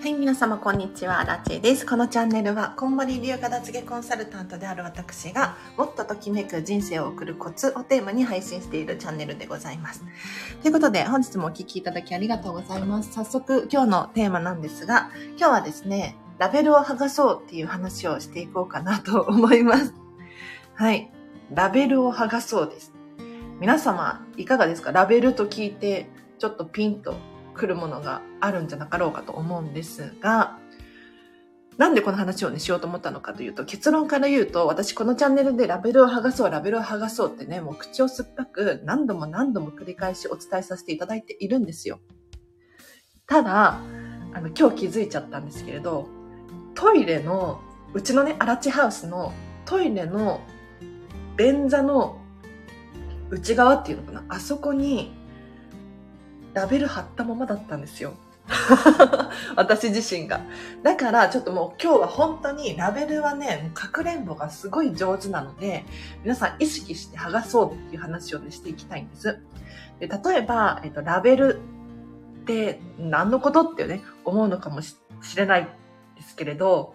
はい、皆様こんにちは、ラチェです。このチャンネルは、こんまり流片付けコンサルタントである私が、もっとときめく人生を送るコツをテーマに配信しているチャンネルでございます。ということで、本日もお聴きいただきありがとうございます。早速、今日のテーマなんですが、今日はですね、ラベルを剥がそうっていう話をしていこうかなと思います。はい。ラベルを剥がそうです。皆様、いかがですか？ラベルと聞いて、ちょっとピンと来るものがあるんじゃなかろうかと思うんですが、なんでこの話をね、しようと思ったのかというと、結論から言うと、私このチャンネルでラベルを剥がそう、ラベルを剥がそうってね、もう口を酸っぱく何度も何度も繰り返しお伝えさせていただいているんですよ。ただ、あの、今日気づいちゃったんですけれど、トイレの、うちのね、アラチハウスのトイレの便座の内側っていうのかな、あそこにラベル貼ったままだったんですよ。私自身が。だからちょっともう今日は本当にラベルはね、かくれんぼがすごい上手なので、皆さん意識して剥がそうっていう話をね、していきたいんです。で例えば、えっと、ラベルって何のことってね、思うのかもしれないですけれど、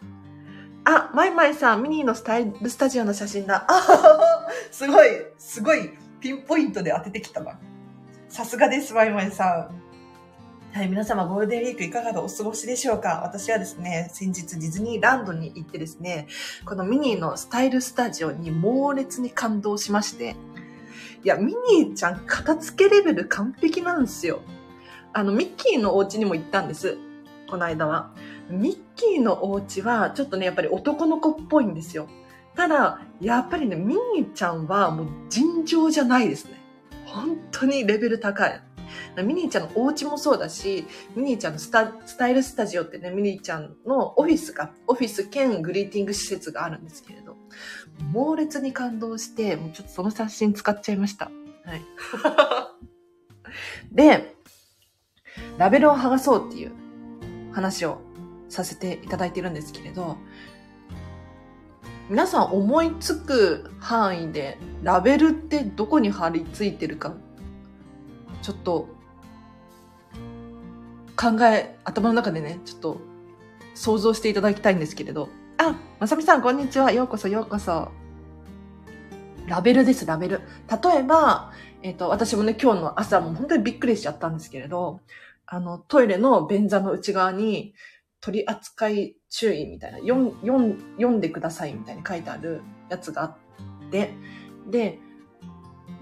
あ、マイマイさん、ミニーのスタイルスタジオの写真だ。あすごい、すごい、ピンポイントで当ててきたわ。さすがです、ワイワイさん。はい、皆様ゴールデンウィークいかがお過ごしでしょうか？私はですね、先日ディズニーランドに行ってですね、このミニーのスタイルスタジオに猛烈に感動しまして、いや、ミニーちゃん片付けレベル完璧なんですよ。あの、ミッキーのお家にも行ったんです。この間は。ミッキーのお家は、ちょっとね、やっぱり男の子っぽいんですよ。ただ、やっぱりね、ミニーちゃんはもう尋常じゃないですね。本当にレベル高い。ミニーちゃんのお家もそうだし、ミニーちゃんのスタスタイルスタジオってね、ミニーちゃんのオフィスが、オフィス兼グリーティング施設があるんですけれど、猛烈に感動して、もうちょっとその写真使っちゃいました。はい。で、ラベルを剥がそうっていう話をさせていただいてるんですけれど、皆さん思いつく範囲でラベルってどこに貼り付いてるか、ちょっと考え、頭の中でね、ちょっと想像していただきたいんですけれど。あ、まさみさんこんにちは。ようこそようこそ。ラベルです、ラベル。例えば、えっ、ー、と、私もね、今日の朝も本当にびっくりしちゃったんですけれど、あの、トイレの便座の内側に、取り扱い注意みたいな、読んでくださいみたいに書いてあるやつがあって、で、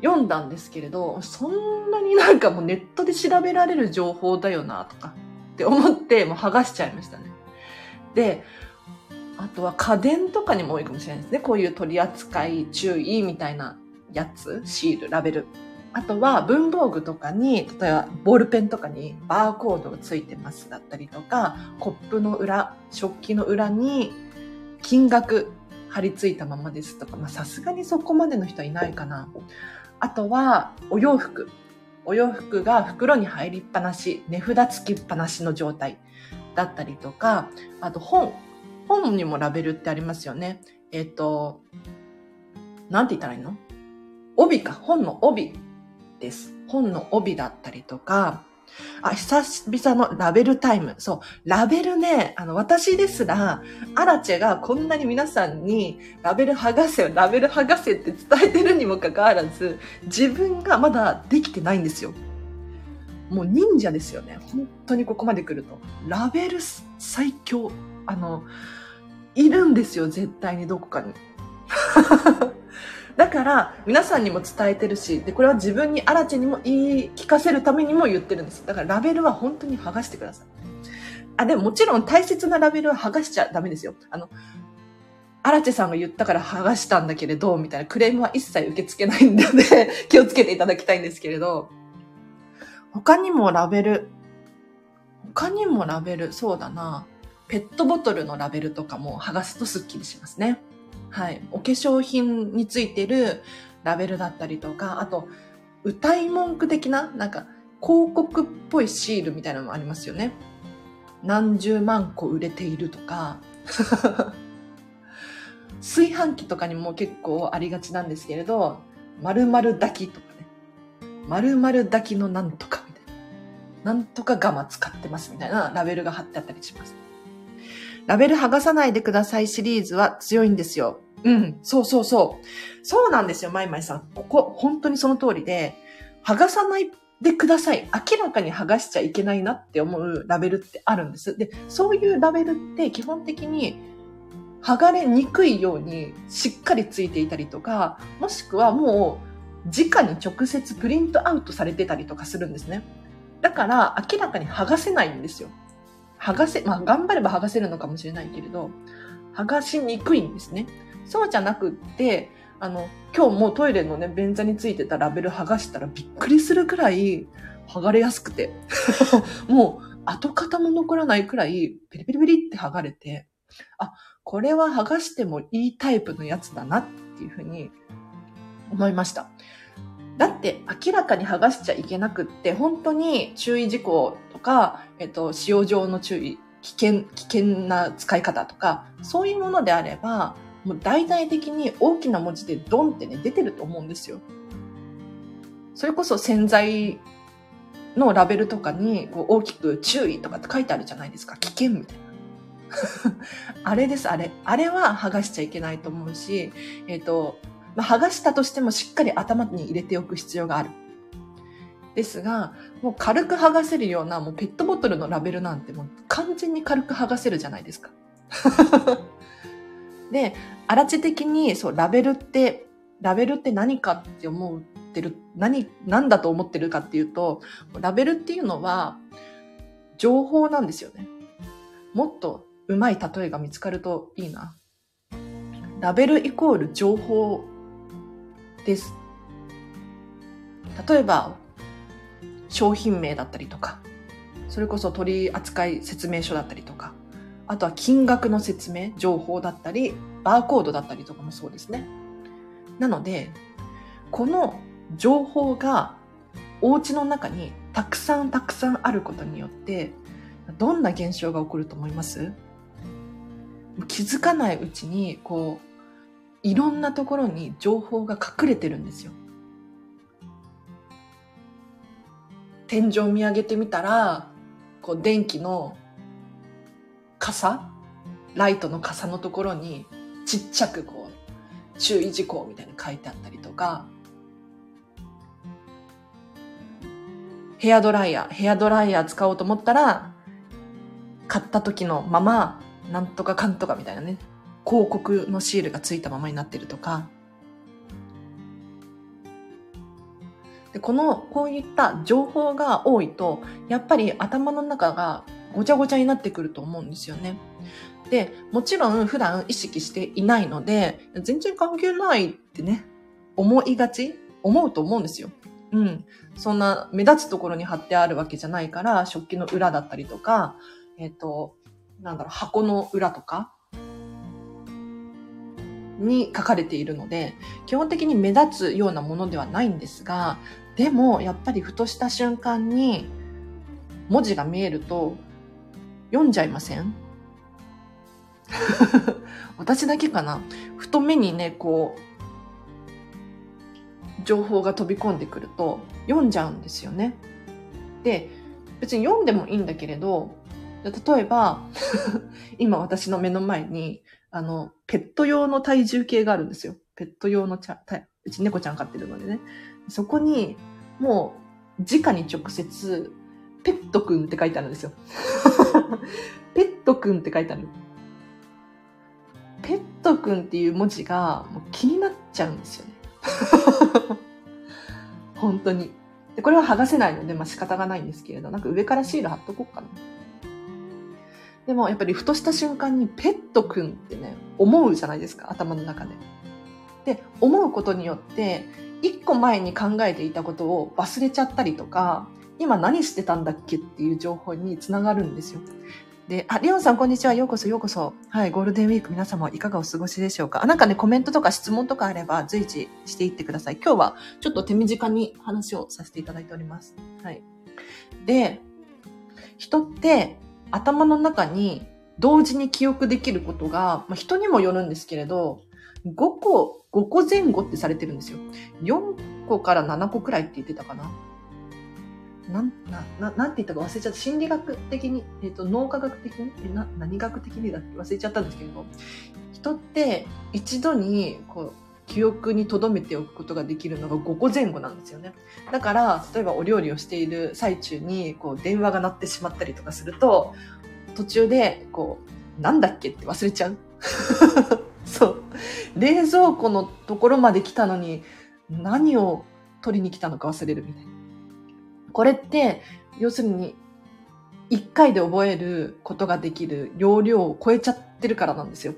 読んだんですけれど、そんなになんかもうネットで調べられる情報だよな、とかって思って、もう剥がしちゃいましたね。で、あとは家電とかにも多いかもしれないですね。こういう取り扱い注意みたいなやつ、シール、ラベル。あとは文房具とかに、例えばボールペンとかにバーコードがついてますだったりとか、コップの裏、食器の裏に金額貼り付いたままですとか、まあさすがにそこまでの人はいないかな。あとはお洋服。お洋服が袋に入りっぱなし、値札付きっぱなしの状態だったりとか、あと本。本にもラベルってありますよね。えっ、ー、と、なんて言ったらいいの？帯か。本の帯です。本の帯だったりとか、あ、久々のラベルタイム。そう。ラベルね、あの、私ですら、アラチェがこんなに皆さんに、ラベル剥がせよ、ラベル剥がせって伝えてるにもかかわらず、自分がまだできてないんですよ。もう忍者ですよね。本当にここまで来ると。ラベル最強。あの、いるんですよ、絶対にどこかに。だから、皆さんにも伝えてるし、で、これは自分に、アラチェにも言い聞かせるためにも言ってるんです。だからラベルは本当に剥がしてください。あ、でももちろん大切なラベルは剥がしちゃダメですよ。あの、アラチェさんが言ったから剥がしたんだけれど、みたいなクレームは一切受け付けないんで、気をつけていただきたいんですけれど、他にもラベル、他にもラベル、そうだな、ペットボトルのラベルとかも剥がすとスッキリしますね。はい、お化粧品についてるラベルだったりとか、あと、歌い文句的な、なんか、広告っぽいシールみたいなのもありますよね。何十万個売れているとか、炊飯器とかにも結構ありがちなんですけれど、〇〇炊きとかね。〇〇炊きのなんとかみたいな。なんとかガマ使ってますみたいなラベルが貼ってあったりします。ラベル剥がさないでくださいシリーズは強いんですよ。うん、そうそうそう。そうなんですよ、まいまいさん。ここ、本当にその通りで、剥がさないでください。明らかに剥がしちゃいけないなって思うラベルってあるんです。で、そういうラベルって基本的に剥がれにくいようにしっかりついていたりとか、もしくはもう直に直接プリントアウトされてたりとかするんですね。だから明らかに剥がせないんですよ。剥がせ、まあ頑張れば剥がせるのかもしれないけれど、剥がしにくいんですね。そうじゃなくって、あの、今日もトイレのね、便座についてたラベル剥がしたらびっくりするくらい剥がれやすくて。もう跡形も残らないくらいペリペリペリって剥がれて、あ、これは剥がしてもいいタイプのやつだなっていうふうに思いました。だって明らかに剥がしちゃいけなくって、本当に注意事項か、えっと、使用上の注意、危険、危険な使い方とか、そういうものであれば、もう大々的に大きな文字でドンってね、出てると思うんですよ。それこそ洗剤のラベルとかにこう大きく注意とかって書いてあるじゃないですか。危険みたいな。あれです、あれ。あれは剥がしちゃいけないと思うし、えっ、ー、と、まあ、剥がしたとしてもしっかり頭に入れておく必要がある。ですが、もう軽く剥がせるような、もうペットボトルのラベルなんてもう完全に軽く剥がせるじゃないですか。で、あらち的に、そう、ラベルって、ラベルって何かって思ってる、何、何だと思ってるかっていうと、ラベルっていうのは、情報なんですよね。もっとうまい例えが見つかるといいな。ラベルイコール情報です。例えば、商品名だったりとか、それこそ取扱説明書だったりとか、あとは金額の説明、情報だったり、バーコードだったりとかもそうですね。なので、この情報がお家の中にたくさんたくさんあることによって、どんな現象が起こると思います？気づかないうちに、こう、いろんなところに情報が隠れてるんですよ。天井見上げてみたら、こう電気の傘ライトの傘のところにちっちゃくこう注意事項みたいに書いてあったりとか、ヘアドライヤー、ヘアドライヤー使おうと思ったら、買った時のまま、なんとかかんとかみたいなね、広告のシールがついたままになってるとか、でこの、こういった情報が多いと、やっぱり頭の中がごちゃごちゃになってくると思うんですよね。で、もちろん普段意識していないので、全然関係ないってね、思いがち思うと思うんですよ。うん。そんな目立つところに貼ってあるわけじゃないから、食器の裏だったりとか、えっ、ー、と、なんだろう、箱の裏とかに書かれているので、基本的に目立つようなものではないんですが、でも、やっぱりふとした瞬間に文字が見えると読んじゃいません？私だけかな？ふと目にね、こう、情報が飛び込んでくると読んじゃうんですよね。で、別に読んでもいいんだけれど、例えば、今私の目の前に、あの、ペット用の体重計があるんですよ。ペット用のちゃ、うち猫ちゃん飼ってるのでね。そこに、もう、直に直接、ペットくんって書いてあるんですよ。ペットくんって書いてある。ペットくんっていう文字がもう気になっちゃうんですよね。本当に。でこれは剥がせないので、まあ仕方がないんですけれど、なんか上からシール貼っとこうかな。でもやっぱりふとした瞬間にペットくんってね、思うじゃないですか、頭の中で。で、思うことによって、一個前に考えていたことを忘れちゃったりとか、今何してたんだっけっていう情報につながるんですよ。で、あ、リオンさんこんにちは。ようこそようこそ。はい、ゴールデンウィーク皆様いかがお過ごしでしょうか？あ、なんかね、コメントとか質問とかあれば随時していってください。今日はちょっと手短に話をさせていただいております。はい。で、人って頭の中に同時に記憶できることが、まあ、人にもよるんですけれど、5個、5個前後ってされてるんですよ。4個から7個くらいって言ってたかな。なんなななんて言ったか忘れちゃった心理学的に、えーと、脳科学的に？な何学的にだって忘れちゃったんですけれど人って一度にこう記憶に留めておくことができるのが5個前後なんですよね。だから、例えばお料理をしている最中に、こう、電話が鳴ってしまったりとかすると、途中で、こう、なんだっけって忘れちゃう。そう。冷蔵庫のところまで来たのに、何を取りに来たのか忘れるみたいな。これって、要するに、一回で覚えることができる容量を超えちゃってるからなんですよ。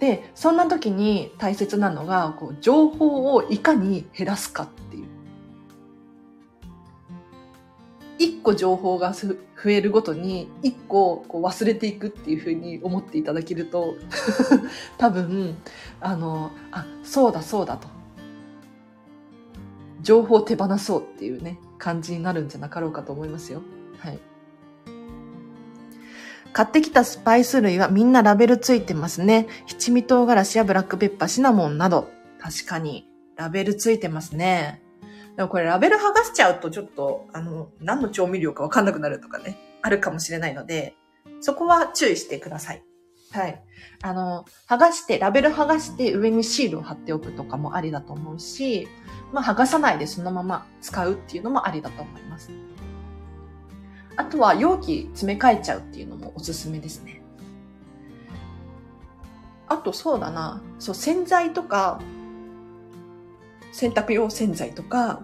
で、そんな時に大切なのが、こう、情報をいかに減らすかっ一個情報が増えるごとに、一個こう忘れていくっていうふうに思っていただけると、多分、あの、あ、そうだそうだと。情報を手放そうっていうね、感じになるんじゃなかろうかと思いますよ。はい。買ってきたスパイス類はみんなラベルついてますね。七味唐辛子やブラックペッパー、シナモンなど。確かに、ラベルついてますね。でもこれラベル剥がしちゃうとちょっと、あの、何の調味料かわかんなくなるとかね、あるかもしれないので、そこは注意してください。はい。あの、剥がして、ラベル剥がして上にシールを貼っておくとかもありだと思うし、まあ剥がさないでそのまま使うっていうのもありだと思います。あとは容器詰め替えちゃうっていうのもおすすめですね。あとそうだな、そう洗剤とか、洗濯用洗剤とか、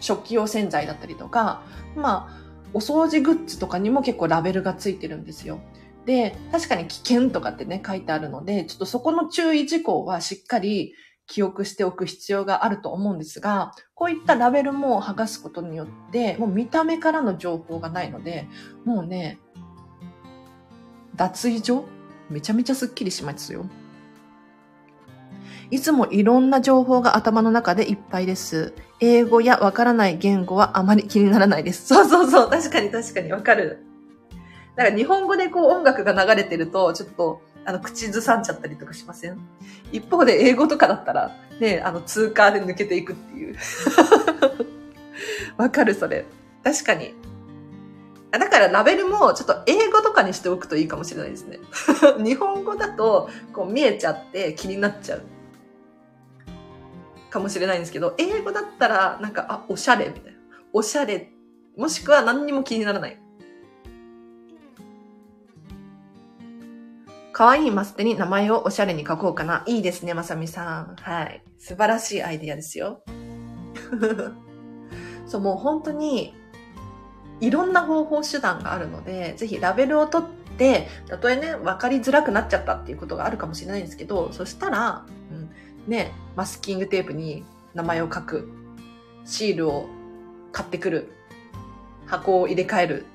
食器用洗剤だったりとか、まあ、お掃除グッズとかにも結構ラベルがついてるんですよ。で、確かに危険とかってね、書いてあるので、ちょっとそこの注意事項はしっかり記憶しておく必要があると思うんですが、こういったラベルも剥がすことによって、もう見た目からの情報がないので、もうね、脱衣所めちゃめちゃスッキリしますよ。いつもいろんな情報が頭の中でいっぱいです。英語やわからない言語はあまり気にならないです。そうそうそう。確かに確かにわかる。だから日本語でこう音楽が流れてると、ちょっとあの、口ずさんじゃったりとかしません？一方で英語とかだったら、ね、あの、通過で抜けていくっていう。わかる、それ。確かに。だからラベルもちょっと英語とかにしておくといいかもしれないですね。日本語だとこう見えちゃって気になっちゃう。かもしれないんですけど、英語だったらなんか、あ、おしゃれみたいな。おしゃれ。もしくは何にも気にならない。可愛いいマステに名前をおしゃれに書こうかな。いいですね、まさみさん。はい。素晴らしいアイディアですよ。そう、もう本当に、いろんな方法手段があるので、ぜひラベルを取って、たとえね、分かりづらくなっちゃったっていうことがあるかもしれないんですけど、そしたら、うん、ね、マスキングテープに名前を書く、シールを買ってくる、箱を入れ替える、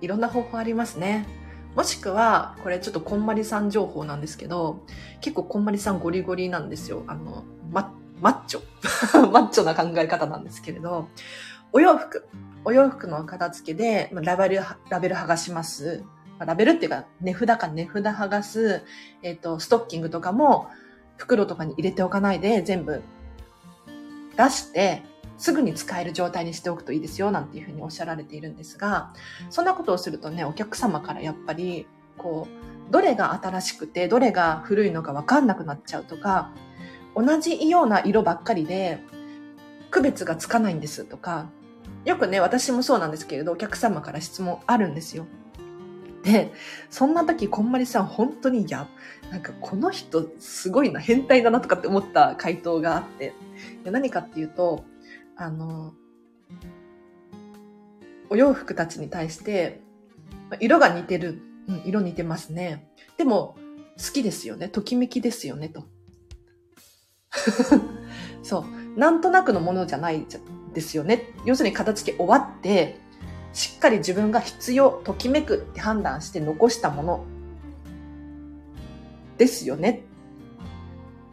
いろんな方法ありますね。もしくは、これちょっとこんまりさん情報なんですけど、結構こんまりさんゴリゴリなんですよ。あの、ママッチョ。マッチョな考え方なんですけれど、お洋服。お洋服の片付けで、ラベル、ラベル剥がします。ラベルっていうか、値札か値札剥がす。えっ、ー、と、ストッキングとかも、袋とかに入れておかないで、全部出して、すぐに使える状態にしておくといいですよ、なんていうふうにおっしゃられているんですが、そんなことをするとね、お客様からやっぱり、こう、どれが新しくて、どれが古いのかわかんなくなっちゃうとか、同じような色ばっかりで、区別がつかないんですとか、よくね、私もそうなんですけれど、お客様から質問あるんですよ。で、そんな時、こんまりさん、本当にや、なんかこの人すごいな、変態だなとかって思った回答があって、何かっていうと、あの、お洋服たちに対して、色が似てる。うん、色似てますね。でも、好きですよね。ときめきですよね、と。そう。なんとなくのものじゃないですよね。要するに片付け終わって、しっかり自分が必要、ときめくって判断して残したものですよね。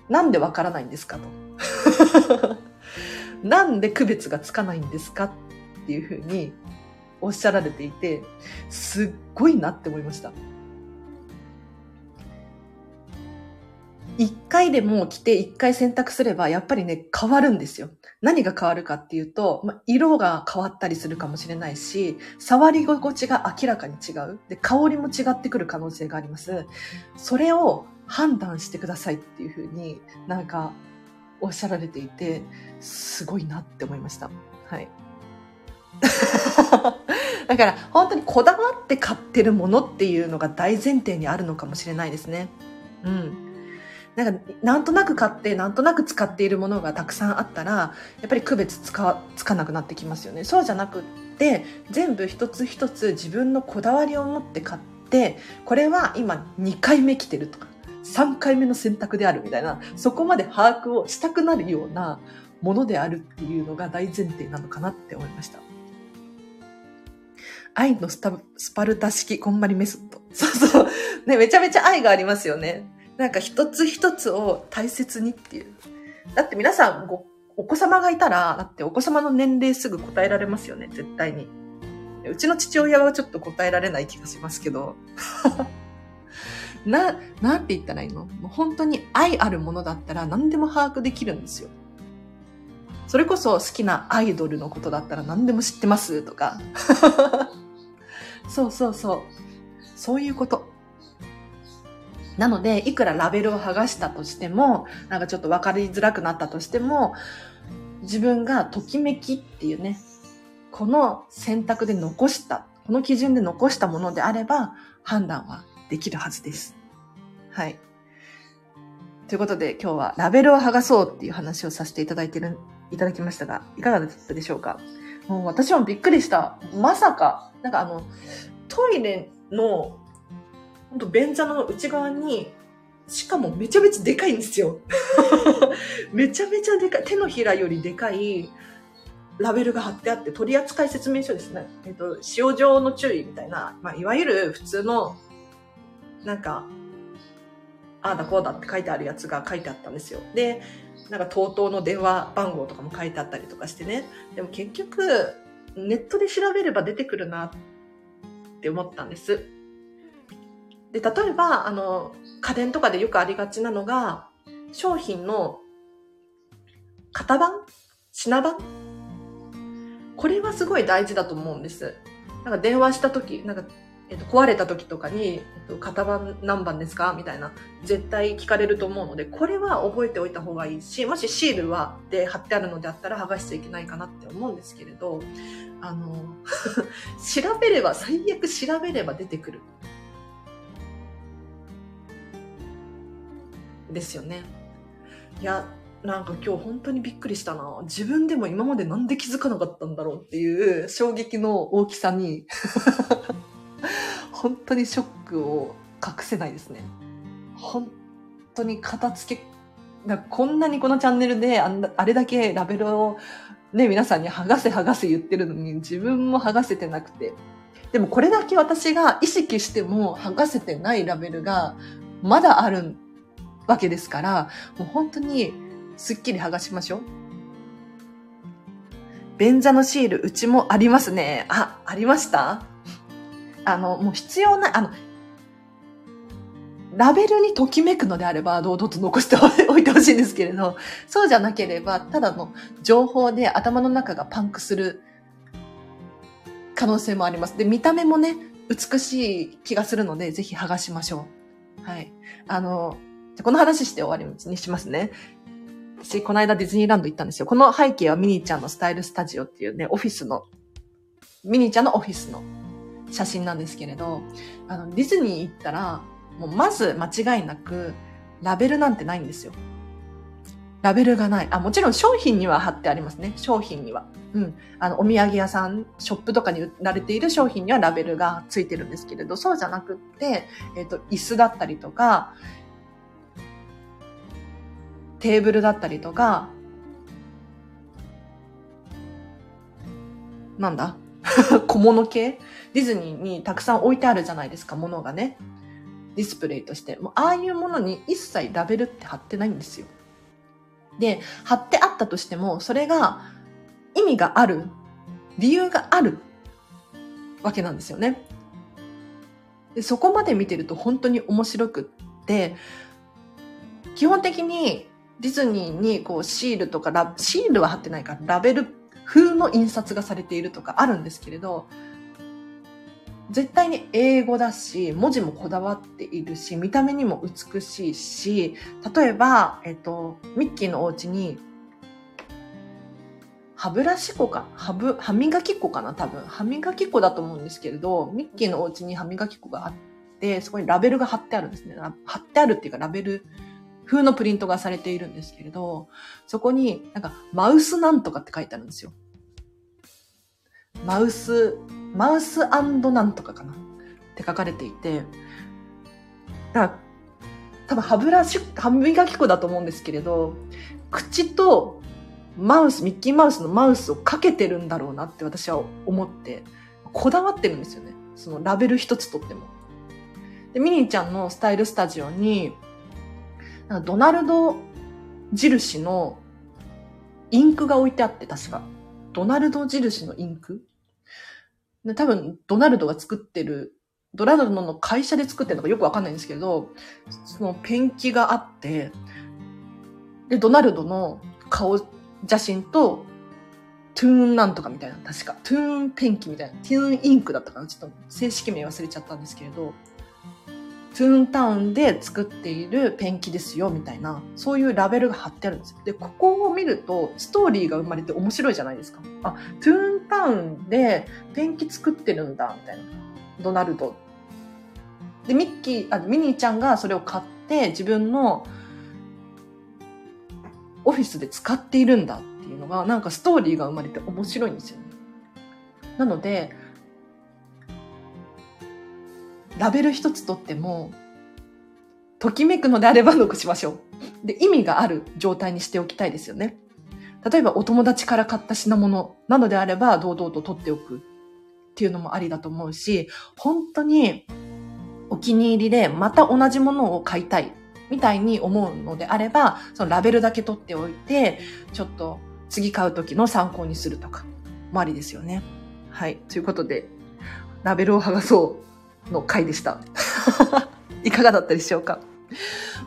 なんでわからないんですかと。なんで区別がつかないんですかっていうふうにおっしゃられていて、すっごいなって思いました。一回でも着て一回洗濯すれば、やっぱりね、変わるんですよ。何が変わるかっていうと、ま、色が変わったりするかもしれないし、触り心地が明らかに違う。で、香りも違ってくる可能性があります。それを判断してくださいっていうふうになんかおっしゃられていて、すごいなって思いました。はい。だから本当にこだわって買ってるものっていうのが大前提にあるのかもしれないですね。うん。なんか、なんとなく買って、なんとなく使っているものがたくさんあったら、やっぱり区別つか、つかなくなってきますよね。そうじゃなくって、全部一つ一つ自分のこだわりを持って買って、これは今2回目来てるとか、3回目の選択であるみたいな、そこまで把握をしたくなるようなものであるっていうのが大前提なのかなって思いました。愛のスパルタ式こんまりメソッド。そうそう。ね、めちゃめちゃ愛がありますよね。なんか一つ一つを大切にっていう。だって皆さんご、お子様がいたら、だってお子様の年齢すぐ答えられますよね、絶対に。うちの父親はちょっと答えられない気がしますけど。な、なんて言ったらいいの？もう本当に愛あるものだったら何でも把握できるんですよ。それこそ好きなアイドルのことだったら何でも知ってますとか。そうそうそう。そういうこと。なので、いくらラベルを剥がしたとしても、なんかちょっと分かりづらくなったとしても、自分がときめきっていうね、この選択で残した、この基準で残したものであれば、判断はできるはずです。はい。ということで今日はラベルを剥がそうっていう話をさせていただいてる、いただきましたが、いかがだったでしょうか？もう私もびっくりした。まさか、なんかあの、トイレの、ほんと便座の内側に、しかもめちゃめちゃでかいんですよ。めちゃめちゃでかい。手のひらよりでかいラベルが貼ってあって、取扱説明書ですね。えっ、と、使用上の注意みたいな、まあ、いわゆる普通のなんか、ああだこうだって書いてあるやつが書いてあったんですよ。で、なんか TOTO の電話番号とかも書いてあったりとかしてね。でも結局、ネットで調べれば出てくるなって思ったんです。で、例えば、あの、家電とかでよくありがちなのが、商品の型番品番？これはすごい大事だと思うんです。なんか電話した時、なんかえっと、壊れた時とかに、えっと、型番何番ですか？みたいな、絶対聞かれると思うので、これは覚えておいた方がいいし、もしシールは、で貼ってあるのであったら剥がしちゃいけないかなって思うんですけれど、あの、調べれば、最悪調べれば出てくる。ですよね。いや、なんか今日本当にびっくりしたな。自分でも今までなんで気づかなかったんだろうっていう衝撃の大きさに 本当にショックを隠せないですね。本当に片付け、だこんなにこのチャンネルであんあれだけラベルをね、皆さんに剥がせ剥がせ言ってるのに自分も剥がせてなくて。でもこれだけ私が意識しても剥がせてないラベルがまだあるわけですから、もう本当にすっきり剥がしましょう。便座のシール、うちもありますね。あ、ありました？あの、もう必要な、あの、ラベルにときめくのであれば、堂々と残して おいてほしいんですけれど、そうじゃなければ、ただの情報で頭の中がパンクする可能性もあります。で、見た目もね、美しい気がするので、ぜひ剥がしましょう。はい。あの、この話して終わりにしますね。私、この間ディズニーランド行ったんですよ。この背景はミニーちゃんのスタイルスタジオっていうね、オフィスの、ミニーちゃんのオフィスの写真なんですけれど、あの、ディズニー行ったら、もうまず間違いなく、ラベルなんてないんですよ。ラベルがない。あ、もちろん商品には貼ってありますね。商品には。うん。あの、お土産屋さん、ショップとかに売られている商品にはラベルがついてるんですけれど、そうじゃなくって、えっ、ー、と、椅子だったりとか、テーブルだったりとか、なんだ？小物系？ディズニーにたくさん置いてあるじゃないですか、物がね。ディスプレイとして。もうああいうものに一切ラベルって貼ってないんですよ。で、貼ってあったとしても、それが意味がある、理由があるわけなんですよね。でそこまで見てると本当に面白くって、基本的にディズニーにこうシールとかラ、シールは貼ってないから、ラベル風の印刷がされているとかあるんですけれど、絶対に英語だし、文字もこだわっているし、見た目にも美しいし、例えば、えっと、ミッキーのお家に、歯ブラシ粉か、歯ぶ、歯磨き粉かな多分。歯磨き粉だと思うんですけれど、ミッキーのお家に歯磨き粉があって、そこにラベルが貼ってあるんですね。貼ってあるっていうかラベル風のプリントがされているんですけれど、そこになんかマウスなんとかって書いてあるんですよ。マウス、マウスなんとかかな？って書かれていて、だから多分歯ブラシ、歯磨き粉だと思うんですけれど、口とマウス、ミッキーマウスのマウスをかけてるんだろうなって私は思って、こだわってるんですよね。そのラベル一つとっても。で、ミニーちゃんのスタイルスタジオに、ドナルド印のインクが置いてあって、確か。ドナルド印のインク？多分、ドナルドが作ってる、ドナルドの会社で作ってるのかよくわかんないんですけど、そのペンキがあって、で、ドナルドの顔写真と、トゥーンなんとかみたいな、確か。トゥーンペンキみたいな。トゥーンインクだったかなちょっと正式名忘れちゃったんですけれど、トゥーンタウンで作っているペンキですよ、みたいな、そういうラベルが貼ってあるんですよ。で、ここを見ると、ストーリーが生まれて面白いじゃないですか。あ、トゥーンタウンでペンキ作ってるんだ、みたいな。ドナルド。で、ミッキー、あ、ミニーちゃんがそれを買って、自分のオフィスで使っているんだっていうのが、なんかストーリーが生まれて面白いんですよね。なので、ラベル一つとっても、ときめくのであれば残しましょう。で、意味がある状態にしておきたいですよね。例えばお友達から買った品物なのであれば堂々と取っておくっていうのもありだと思うし、本当にお気に入りでまた同じものを買いたいみたいに思うのであれば、そのラベルだけ取っておいて、ちょっと次買う時の参考にするとかもありですよね。はい。ということで、ラベルを剥がそうの回でした。いかがだったでしょうか？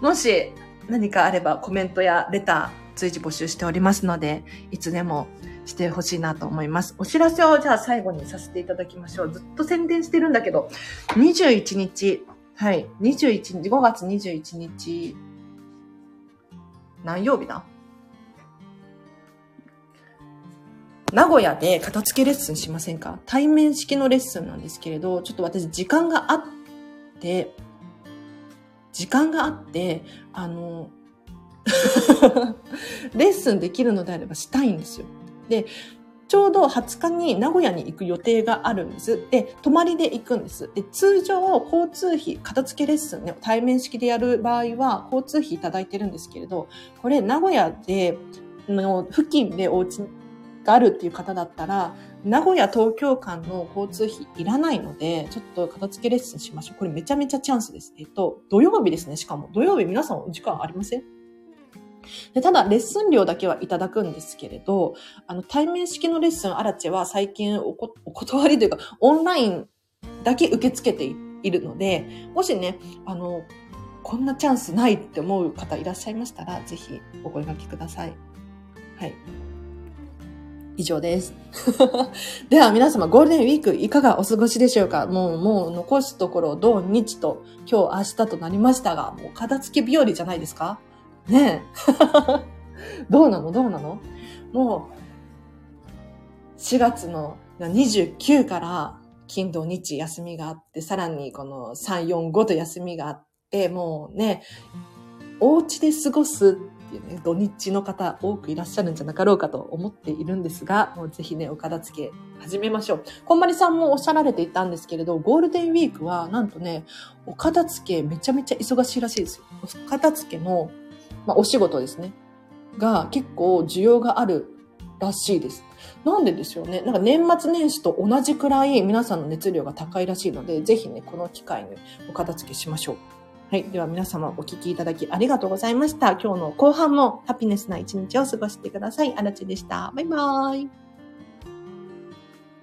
もし何かあればコメントやレター随時募集しておりますので、いつでもしてほしいなと思います。お知らせをじゃあ最後にさせていただきましょう。ずっと宣伝してるんだけど、21日、はい、21日、5月21日、何曜日だ？名古屋で片付けレッスンしませんか？対面式のレッスンなんですけれど、ちょっと私時間があって、時間があって、あの、レッスンできるのであればしたいんですよ。で、ちょうど20日に名古屋に行く予定があるんです。で、泊まりで行くんです。で、通常、交通費、片付けレッスンね、対面式でやる場合は、交通費いただいてるんですけれど、これ、名古屋で、の付近でお家があるっていう方だったら、名古屋東京間の交通費いらないので、ちょっと片付けレッスンしましょう。これめちゃめちゃチャンスです。えっと、土曜日ですね、しかも。土曜日皆さんお時間ありません？でただ、レッスン料だけはいただくんですけれど、あの、対面式のレッスン、アラチェは最近おお断りというか、オンラインだけ受け付けているので、もしね、あの、こんなチャンスないって思う方いらっしゃいましたら、ぜひお声掛けください。はい。以上です。では皆様ゴールデンウィークいかがお過ごしでしょうか？もう、もう残すところ土日と今日明日となりましたが、もう片付け日和じゃないですか？ねえ。どうなの？どうなの？もう、4月の29から金土日休みがあって、さらにこの3、4、5と休みがあって、もうね、お家で過ごすっていうね、土日の方多くいらっしゃるんじゃなかろうかと思っているんですが、もうぜひね、お片付け始めましょう。こんまりさんもおっしゃられていたんですけれど、ゴールデンウィークはなんとね、お片付けめちゃめちゃ忙しいらしいですよ。お片付けの、まあ、お仕事ですね。が結構需要があるらしいです。なんでですよね。なんか年末年始と同じくらい皆さんの熱量が高いらしいので、ぜひね、この機会にお片付けしましょう。はい。では皆様お聞きいただきありがとうございました。今日の後半もハピネスな一日を過ごしてください。あらちでした。バイバーイ。